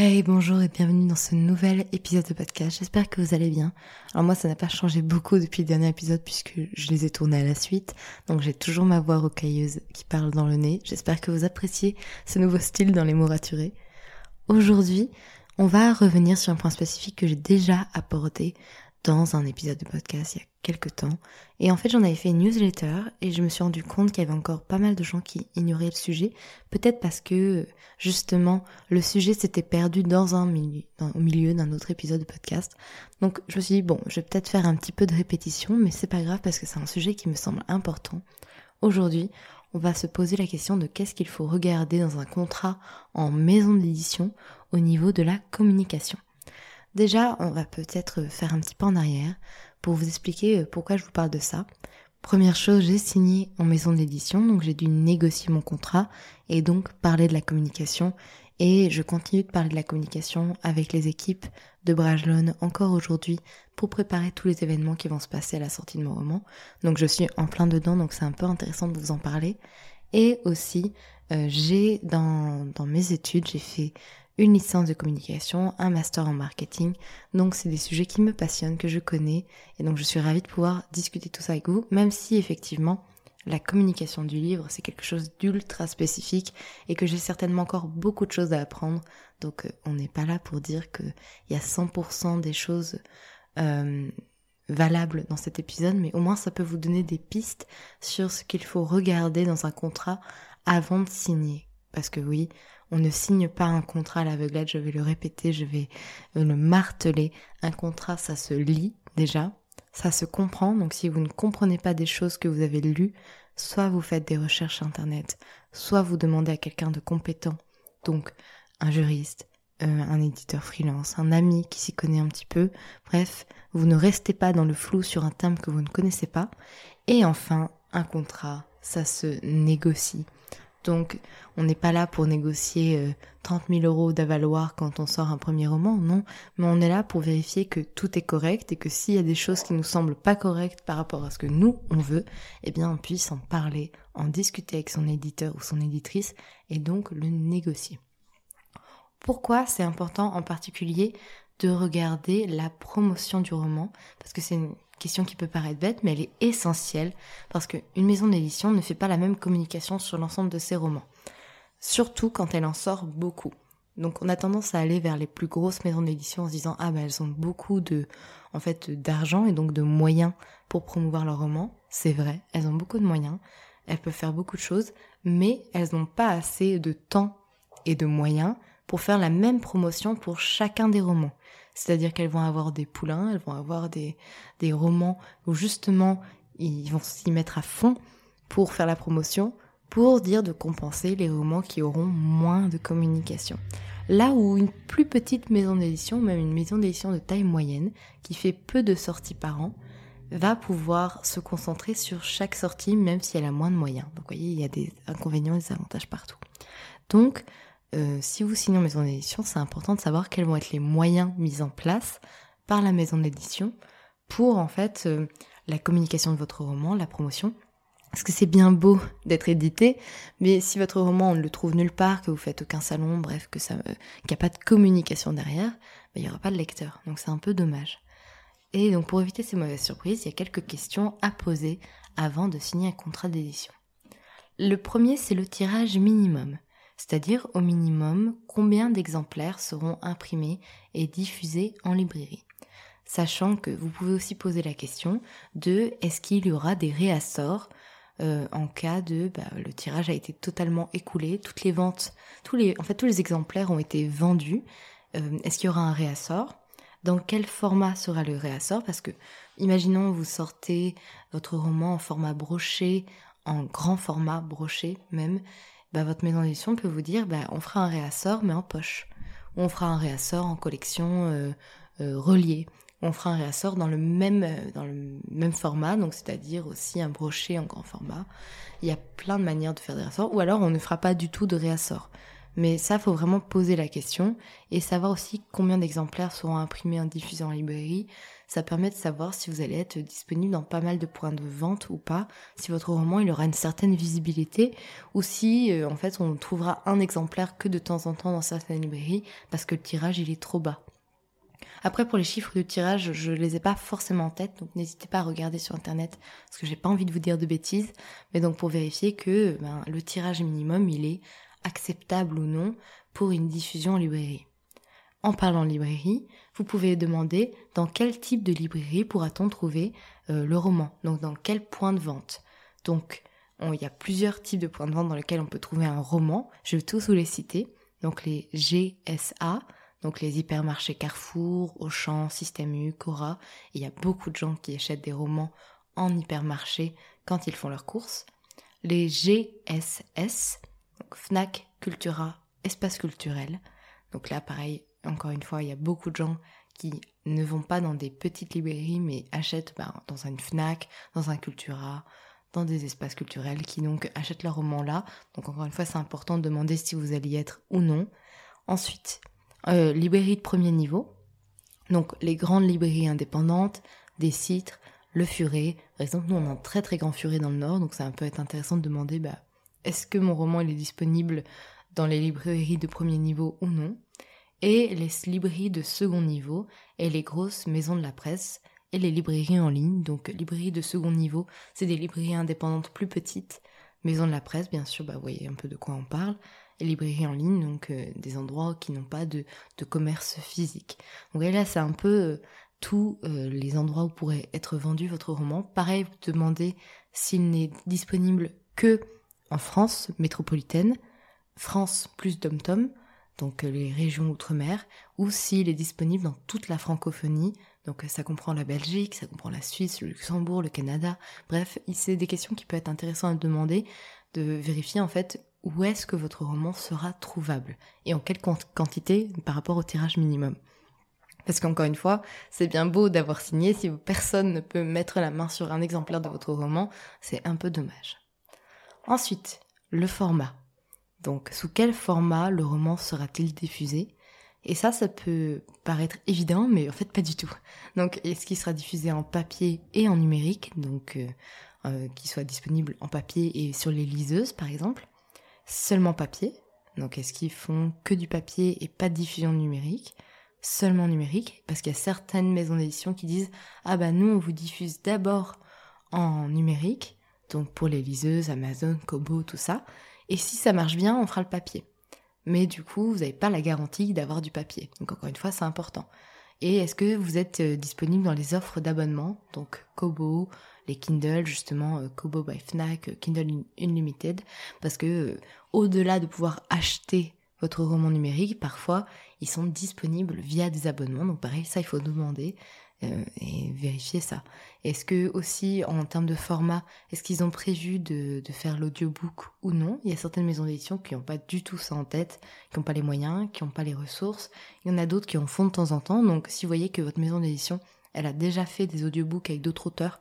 Hey, bonjour et bienvenue dans ce nouvel épisode de podcast. J'espère que vous allez bien. Alors moi, ça n'a pas changé beaucoup depuis le dernier épisode puisque je les ai tournés à la suite. Donc j'ai toujours ma voix rocailleuse qui parle dans le nez. J'espère que vous appréciez ce nouveau style dans les mots raturés. Aujourd'hui, on va revenir sur un point spécifique que j'ai déjà abordé dans un épisode de podcast quelques temps. Et en fait, j'en avais fait une newsletter et je me suis rendu compte qu'il y avait encore pas mal de gens qui ignoraient le sujet. Peut-être parce que, justement, le sujet s'était perdu dans un milieu, au milieu d'un autre épisode de podcast. Donc, je me suis dit, bon, je vais peut-être faire un petit peu de répétition, mais c'est pas grave parce que c'est un sujet qui me semble important. Aujourd'hui, on va se poser la question de qu'est-ce qu'il faut regarder dans un contrat en maison d'édition au niveau de la communication. Déjà, on va peut-être faire un petit pas en arrière pour vous expliquer euh, pourquoi je vous parle de ça. Première chose, j'ai signé en maison d'édition, donc j'ai dû négocier mon contrat et donc parler de la communication. Et je continue de parler de la communication avec les équipes de Brajlon encore aujourd'hui pour préparer tous les événements qui vont se passer à la sortie de mon roman. Donc je suis en plein dedans, donc c'est un peu intéressant de vous en parler. Et aussi, euh, j'ai dans, dans mes études, j'ai fait une licence de communication, un master en marketing. Donc c'est des sujets qui me passionnent, que je connais. Et donc je suis ravie de pouvoir discuter tout ça avec vous, même si effectivement la communication du livre, c'est quelque chose d'ultra spécifique et que j'ai certainement encore beaucoup de choses à apprendre. Donc euh, on n'est pas là pour dire qu'il y a 100% des choses euh, valables dans cet épisode, mais au moins ça peut vous donner des pistes sur ce qu'il faut regarder dans un contrat avant de signer. Parce que oui, on ne signe pas un contrat à l'aveuglette, je vais le répéter, je vais le marteler. Un contrat, ça se lit déjà, ça se comprend. Donc si vous ne comprenez pas des choses que vous avez lues, soit vous faites des recherches internet, soit vous demandez à quelqu'un de compétent, donc un juriste, euh, un éditeur freelance, un ami qui s'y connaît un petit peu. Bref, vous ne restez pas dans le flou sur un terme que vous ne connaissez pas. Et enfin, un contrat, ça se négocie. Donc, on n'est pas là pour négocier 30 euh, 000 euros d'avaloir quand on sort un premier roman, non, mais on est là pour vérifier que tout est correct et que s'il y a des choses qui nous semblent pas correctes par rapport à ce que nous, on veut, eh bien, on puisse en parler, en discuter avec son éditeur ou son éditrice et donc le négocier. Pourquoi c'est important en particulier de regarder la promotion du roman? Parce que c'est question qui peut paraître bête, mais elle est essentielle parce qu'une maison d'édition ne fait pas la même communication sur l'ensemble de ses romans. Surtout quand elle en sort beaucoup. Donc on a tendance à aller vers les plus grosses maisons d'édition en se disant ah ben elles ont beaucoup de en fait d'argent et donc de moyens pour promouvoir leurs romans. C'est vrai, elles ont beaucoup de moyens, elles peuvent faire beaucoup de choses, mais elles n'ont pas assez de temps et de moyens pour faire la même promotion pour chacun des romans. C'est-à-dire qu'elles vont avoir des poulains, elles vont avoir des, des romans où justement ils vont s'y mettre à fond pour faire la promotion, pour dire de compenser les romans qui auront moins de communication. Là où une plus petite maison d'édition, même une maison d'édition de taille moyenne, qui fait peu de sorties par an, va pouvoir se concentrer sur chaque sortie, même si elle a moins de moyens. Donc voyez, il y a des inconvénients et des avantages partout. Donc, euh, si vous signez en maison d'édition, c'est important de savoir quels vont être les moyens mis en place par la maison d'édition pour en fait euh, la communication de votre roman, la promotion. Parce que c'est bien beau d'être édité, mais si votre roman on ne le trouve nulle part, que vous faites aucun salon, bref, que ça, euh, qu'il n'y a pas de communication derrière, ben, il n'y aura pas de lecteur. Donc c'est un peu dommage. Et donc pour éviter ces mauvaises surprises, il y a quelques questions à poser avant de signer un contrat d'édition. Le premier, c'est le tirage minimum, c'est-à-dire au minimum combien d'exemplaires seront imprimés et diffusés en librairie. Sachant que vous pouvez aussi poser la question de est-ce qu'il y aura des réassorts euh, en cas de bah, le tirage a été totalement écoulé, toutes les ventes, tous les, en fait tous les exemplaires ont été vendus. Euh, est-ce qu'il y aura un réassort? Dans quel format sera le réassort? Parce que, imaginons, vous sortez votre roman en format broché, en grand format broché même, bah, votre maison d'édition peut vous dire, bah, on fera un réassort mais en poche. On fera un réassort en collection euh, euh, reliée. On fera un réassort dans le même euh, dans le même format, donc c'est-à-dire aussi un brochet en grand format. Il y a plein de manières de faire des réassorts. Ou alors on ne fera pas du tout de réassort. Mais ça, faut vraiment poser la question et savoir aussi combien d'exemplaires seront imprimés en diffusés en librairie. Ça permet de savoir si vous allez être disponible dans pas mal de points de vente ou pas, si votre roman il aura une certaine visibilité ou si euh, en fait on trouvera un exemplaire que de temps en temps dans certaines librairies parce que le tirage il est trop bas. Après, pour les chiffres de tirage, je les ai pas forcément en tête, donc n'hésitez pas à regarder sur internet, parce que j'ai pas envie de vous dire de bêtises. Mais donc pour vérifier que ben, le tirage minimum, il est acceptable ou non pour une diffusion en librairie. En parlant librairie, vous pouvez demander dans quel type de librairie pourra-t-on trouver euh, le roman, donc dans quel point de vente. Donc, il y a plusieurs types de points de vente dans lesquels on peut trouver un roman. Je vais tous vous les citer. Donc les GSA, donc les hypermarchés Carrefour, Auchan, Système U, Cora. il y a beaucoup de gens qui achètent des romans en hypermarché quand ils font leurs courses. Les GSS, Fnac, Cultura, Espace culturel. Donc là, pareil, encore une fois, il y a beaucoup de gens qui ne vont pas dans des petites librairies, mais achètent ben, dans une Fnac, dans un Cultura, dans des espaces culturels, qui donc achètent leur roman là. Donc encore une fois, c'est important de demander si vous allez y être ou non. Ensuite, euh, librairie de premier niveau. Donc les grandes librairies indépendantes, des sites, le furet. Par exemple, nous on a un très très grand furet dans le nord, donc ça peut être intéressant de demander bah, est-ce que mon roman est disponible dans les librairies de premier niveau ou non, et les librairies de second niveau et les grosses maisons de la presse et les librairies en ligne. Donc librairies de second niveau, c'est des librairies indépendantes plus petites, maisons de la presse bien sûr, bah vous voyez un peu de quoi on parle, et librairies en ligne, donc euh, des endroits qui n'ont pas de, commerce physique. Donc là c'est un peu euh, tous euh, les endroits où pourrait être vendu votre roman. Pareil, vous demandez s'il n'est disponible que en France métropolitaine, France plus dom-tom, donc euh, les régions outre-mer, ou s'il est disponible dans toute la francophonie, donc euh, ça comprend la Belgique, ça comprend la Suisse, le Luxembourg, le Canada, bref, c'est des questions qui peuvent être intéressantes à demander, de vérifier en fait où est-ce que votre roman sera trouvable, et en quelle quantité par rapport au tirage minimum. Parce qu'encore une fois, c'est bien beau d'avoir signé, si personne ne peut mettre la main sur un exemplaire de votre roman, c'est un peu dommage. Ensuite, le format. Donc, sous quel format le roman sera-t-il diffusé? Et ça, ça peut paraître évident, mais en fait pas du tout. Donc, est-ce qu'il sera diffusé en papier et en numérique? Donc, euh, euh, qu'il soit disponible en papier et sur les liseuses, par exemple Seulement papier. Donc, est-ce qu'ils font que du papier et pas de diffusion numérique? Seulement numérique Parce qu'il y a certaines maisons d'édition qui disent Ah bah nous, on vous diffuse d'abord en numérique donc pour les liseuses, Amazon, Kobo, tout ça. Et si ça marche bien, on fera le papier. Mais du coup, vous n'avez pas la garantie d'avoir du papier. Donc encore une fois, c'est important. Et est-ce que vous êtes euh, disponible dans les offres d'abonnement? Donc Kobo, les Kindle, justement, euh, Kobo by Fnac, euh, Kindle Unlimited. Parce que au-delà de pouvoir acheter votre roman numérique, parfois, ils sont disponibles via des abonnements. Donc pareil, ça, il faut demander. Euh, et vérifier ça. Est-ce que aussi en termes de format, est-ce qu'ils ont prévu de, de faire l'audiobook ou non? Il y a certaines maisons d'édition qui n'ont pas du tout ça en tête, qui n'ont pas les moyens, qui n'ont pas les ressources. Il y en a d'autres qui en font de temps en temps. Donc si vous voyez que votre maison d'édition, elle a déjà fait des audiobooks avec d'autres auteurs,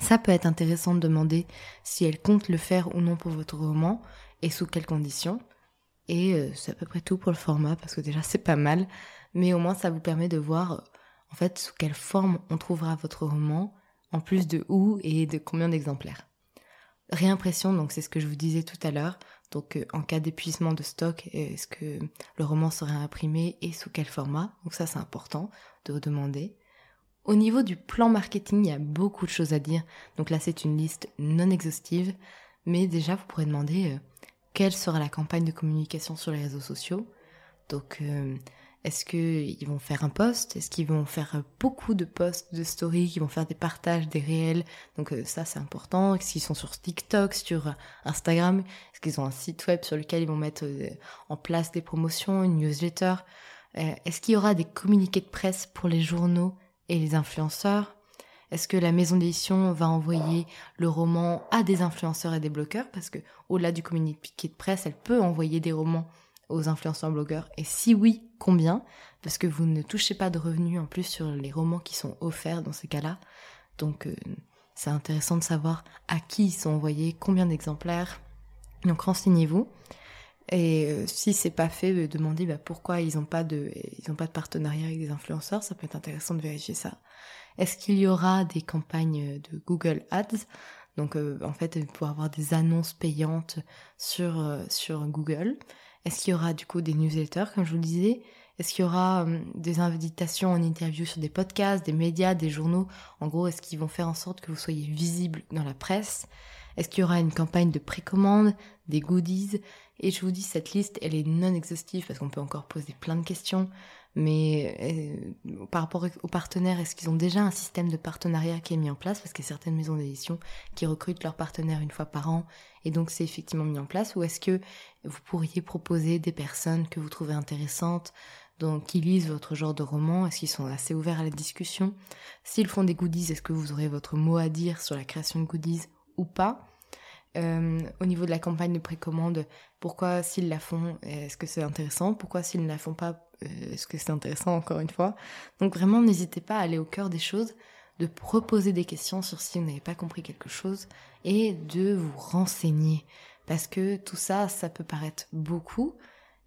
ça peut être intéressant de demander si elle compte le faire ou non pour votre roman et sous quelles conditions. Et euh, c'est à peu près tout pour le format parce que déjà c'est pas mal, mais au moins ça vous permet de voir en fait sous quelle forme on trouvera votre roman, en plus de où et de combien d'exemplaires? Réimpression, donc c'est ce que je vous disais tout à l'heure. Donc euh, en cas d'épuisement de stock, est-ce que le roman sera imprimé et sous quel format? Donc ça c'est important de demander. Au niveau du plan marketing, il y a beaucoup de choses à dire. Donc là c'est une liste non exhaustive, mais déjà vous pourrez demander euh, quelle sera la campagne de communication sur les réseaux sociaux? Donc euh, est-ce qu'ils vont faire un post? Est-ce qu'ils vont faire beaucoup de posts de story Qu'ils vont faire des partages, des réels? Donc euh, ça c'est important. Est-ce qu'ils sont sur TikTok, sur Instagram? Est-ce qu'ils ont un site web sur lequel ils vont mettre euh, en place des promotions, une newsletter? Euh, Est-ce qu'il y aura des communiqués de presse pour les journaux et les influenceurs? Est-ce que la maison d'édition va envoyer le roman à des influenceurs et des bloqueurs? Parce que au-delà du communiqué de presse, elle peut envoyer des romans aux influenceurs blogueurs Et si oui, combien? Parce que vous ne touchez pas de revenus en plus sur les romans qui sont offerts dans ces cas-là. Donc euh, c'est intéressant de savoir à qui ils sont envoyés, combien d'exemplaires. Donc renseignez-vous. Et euh, si c'est pas fait, euh, demandez bah, pourquoi ils n'ont pas de ils pas de partenariat avec des influenceurs. Ça peut être intéressant de vérifier ça. Est-ce qu'il y aura des campagnes de Google Ads? Donc en fait, pouvez avoir des annonces payantes sur, sur Google. Est-ce qu'il y aura du coup des newsletters, comme je vous le disais? Est-ce qu'il y aura hum, des invitations en interview sur des podcasts, des médias, des journaux? En gros, est-ce qu'ils vont faire en sorte que vous soyez visible dans la presse? Est-ce qu'il y aura une campagne de précommande, des goodies? Et je vous dis, cette liste, elle est non exhaustive parce qu'on peut encore poser plein de questions. Mais euh, par rapport aux partenaires, est-ce qu'ils ont déjà un système de partenariat qui est mis en place? Parce qu'il y a certaines maisons d'édition qui recrutent leurs partenaires une fois par an, et donc c'est effectivement mis en place. Ou est-ce que vous pourriez proposer des personnes que vous trouvez intéressantes, donc qui lisent votre genre de roman? Est-ce qu'ils sont assez ouverts à la discussion? S'ils font des goodies, est-ce que vous aurez votre mot à dire sur la création de goodies ou pas? Euh, au niveau de la campagne de précommande, pourquoi s'ils la font, est-ce que c'est intéressant? Pourquoi s'ils ne la font pas, euh, est-ce que c'est intéressant encore une fois? Donc vraiment, n'hésitez pas à aller au cœur des choses, de proposer des questions sur si vous n'avez pas compris quelque chose et de vous renseigner. Parce que tout ça, ça peut paraître beaucoup.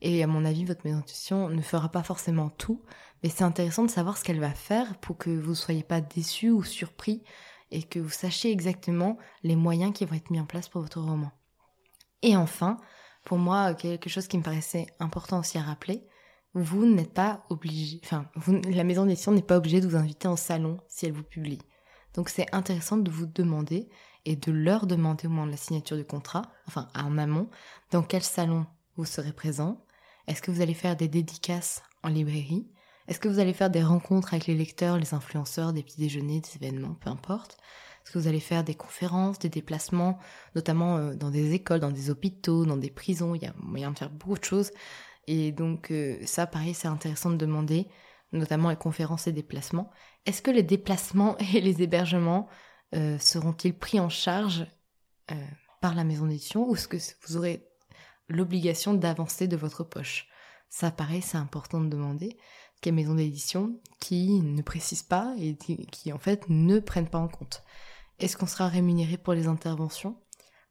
Et à mon avis, votre maison ne fera pas forcément tout. Mais c'est intéressant de savoir ce qu'elle va faire pour que vous ne soyez pas déçus ou surpris et que vous sachiez exactement les moyens qui vont être mis en place pour votre roman. Et enfin, pour moi, quelque chose qui me paraissait important aussi à rappeler, vous n'êtes pas obligé, enfin, la maison d'édition n'est pas obligée de vous inviter en salon si elle vous publie. Donc c'est intéressant de vous demander et de leur demander au moment de la signature du contrat, enfin en amont, dans quel salon vous serez présent. Est-ce que vous allez faire des dédicaces en librairie? Est-ce que vous allez faire des rencontres avec les lecteurs, les influenceurs, des petits déjeuners, des événements, peu importe? Est-ce que vous allez faire des conférences, des déplacements, notamment euh, dans des écoles, dans des hôpitaux, dans des prisons? Il y a moyen de faire beaucoup de choses. Et donc euh, ça, pareil, c'est intéressant de demander, notamment les conférences et déplacements. Est-ce que les déplacements et les hébergements euh, seront-ils pris en charge par la maison d'édition ou est-ce que vous aurez l'obligation d'avancer de votre poche? Ça, pareil, c'est important de demander maisons d'édition qui ne précisent pas et qui en fait ne prennent pas en compte. Est-ce qu'on sera rémunéré pour les interventions?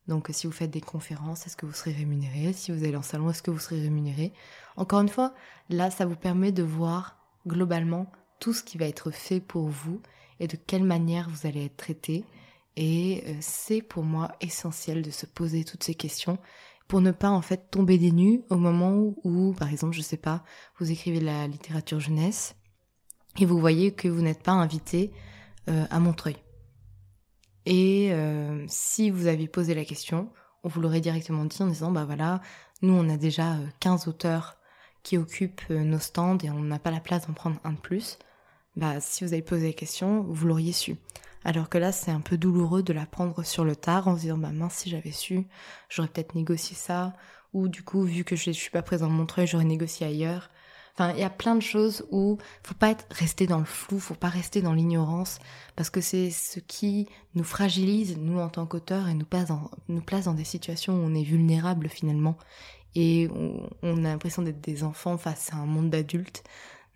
Donc si vous faites des conférences, est-ce que vous serez rémunéré? Si vous allez en salon, est-ce que vous serez rémunéré? Encore une fois, là, ça vous permet de voir globalement tout ce qui va être fait pour vous et de quelle manière vous allez être traité. Et euh, c'est pour moi essentiel de se poser toutes ces questions pour ne pas en fait tomber des nues au moment où, par exemple, je sais pas, vous écrivez la littérature jeunesse et vous voyez que vous n'êtes pas invité euh, à Montreuil. Et euh, si vous aviez posé la question, on vous l'aurait directement dit en disant bah voilà, nous on a déjà 15 euh, auteurs qui occupent nos stands et on n'a pas la place d'en prendre un de plus. Bah si vous avez posé la question, vous l'auriez su. Alors que là, c'est un peu douloureux de la prendre sur le tard en se disant, bah mince, si j'avais su, j'aurais peut-être négocié ça. Ou du coup, vu que je ne suis pas présent à Montreuil, j'aurais négocié ailleurs. Enfin, il y a plein de choses où faut pas être resté dans le flou, faut pas rester dans l'ignorance, parce que c'est ce qui nous fragilise, nous en tant qu'auteurs, et nous place, dans, des situations où on est vulnérable finalement, et on a l'impression d'être des enfants face à un monde d'adultes.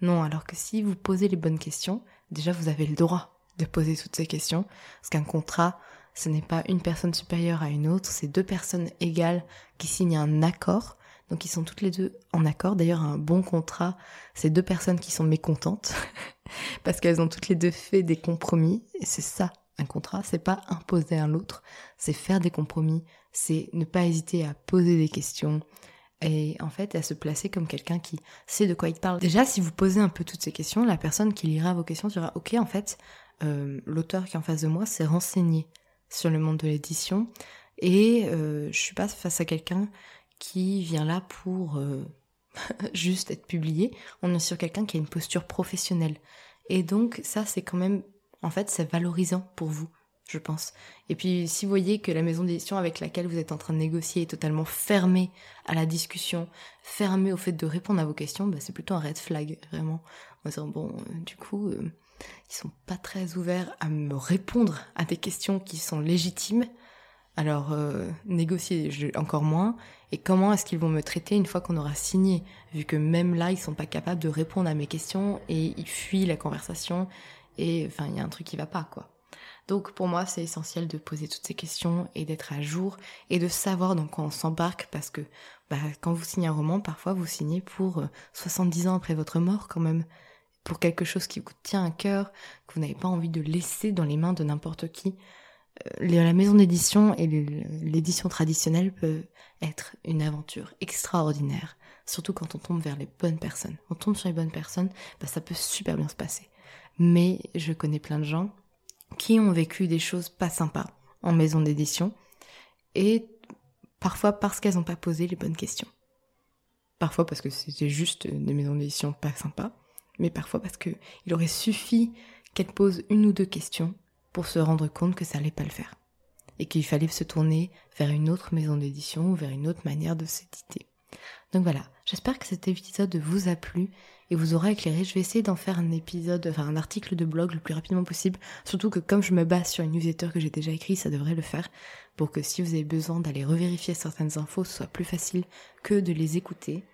Non, alors que si vous posez les bonnes questions, déjà vous avez le droit de poser toutes ces questions, parce qu'un contrat, ce n'est pas une personne supérieure à une autre, c'est deux personnes égales qui signent un accord donc ils sont toutes les deux en accord. D'ailleurs, un bon contrat, c'est deux personnes qui sont mécontentes parce qu'elles ont toutes les deux fait des compromis. Et c'est ça, un contrat. C'est pas imposer à l'autre, c'est faire des compromis. C'est ne pas hésiter à poser des questions. Et en fait, à se placer comme quelqu'un qui sait de quoi il parle. Déjà, si vous posez un peu toutes ces questions, la personne qui lira vos questions dira, ok, en fait, euh, l'auteur qui est en face de moi s'est renseigné sur le monde de l'édition et euh, je suis pas face à quelqu'un qui vient là pour euh, juste être publié. On est sur quelqu'un qui a une posture professionnelle. Et donc ça, c'est quand même, en fait, c'est valorisant pour vous, je pense. Et puis si vous voyez que la maison d'édition avec laquelle vous êtes en train de négocier est totalement fermée à la discussion, fermée au fait de répondre à vos questions, bah, c'est plutôt un red flag, vraiment. En disant, bon, euh, du coup, euh, ils sont pas très ouverts à me répondre à des questions qui sont légitimes. Alors, euh, négocier encore moins. Et comment est-ce qu'ils vont me traiter une fois qu'on aura signé Vu que même là, ils sont pas capables de répondre à mes questions et ils fuient la conversation. Et enfin, il y a un truc qui va pas, quoi. Donc pour moi, c'est essentiel de poser toutes ces questions et d'être à jour et de savoir dans quoi on s'embarque parce que bah, quand vous signez un roman, parfois vous signez pour 70 euh, ans après votre mort quand même, pour quelque chose qui vous tient à cœur, que vous n'avez pas envie de laisser dans les mains de n'importe qui. Euh, la maison d'édition et l'édition traditionnelle peut être une aventure extraordinaire, surtout quand on tombe vers les bonnes personnes. On tombe sur les bonnes personnes, bah ça peut super bien se passer. Mais je connais plein de gens qui ont vécu des choses pas sympas en maison d'édition et parfois parce qu'elles n'ont pas posé les bonnes questions. Parfois parce que c'était juste des maisons d'édition pas sympas, mais parfois parce qu'il aurait suffi qu'elles posent une ou deux questions pour se rendre compte que ça allait pas le faire. Et qu'il fallait se tourner vers une autre maison d'édition ou vers une autre manière de s'éditer. Donc voilà, j'espère que cet épisode vous a plu et vous aura éclairé. Je vais essayer d'en faire un épisode, enfin un article de blog le plus rapidement possible. Surtout que comme je me base sur une newsletter que j'ai déjà écrite, ça devrait le faire pour que si vous avez besoin d'aller revérifier certaines infos, ce soit plus facile que de les écouter.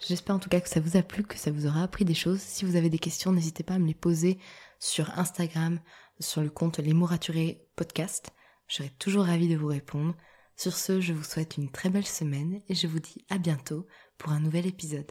J'espère en tout cas que ça vous a plu, que ça vous aura appris des choses. Si vous avez des questions, n'hésitez pas à me les poser sur Instagram, sur le compte Les mots raturés podcast. Je serai toujours ravie de vous répondre. Sur ce, je vous souhaite une très belle semaine et je vous dis à bientôt pour un nouvel épisode.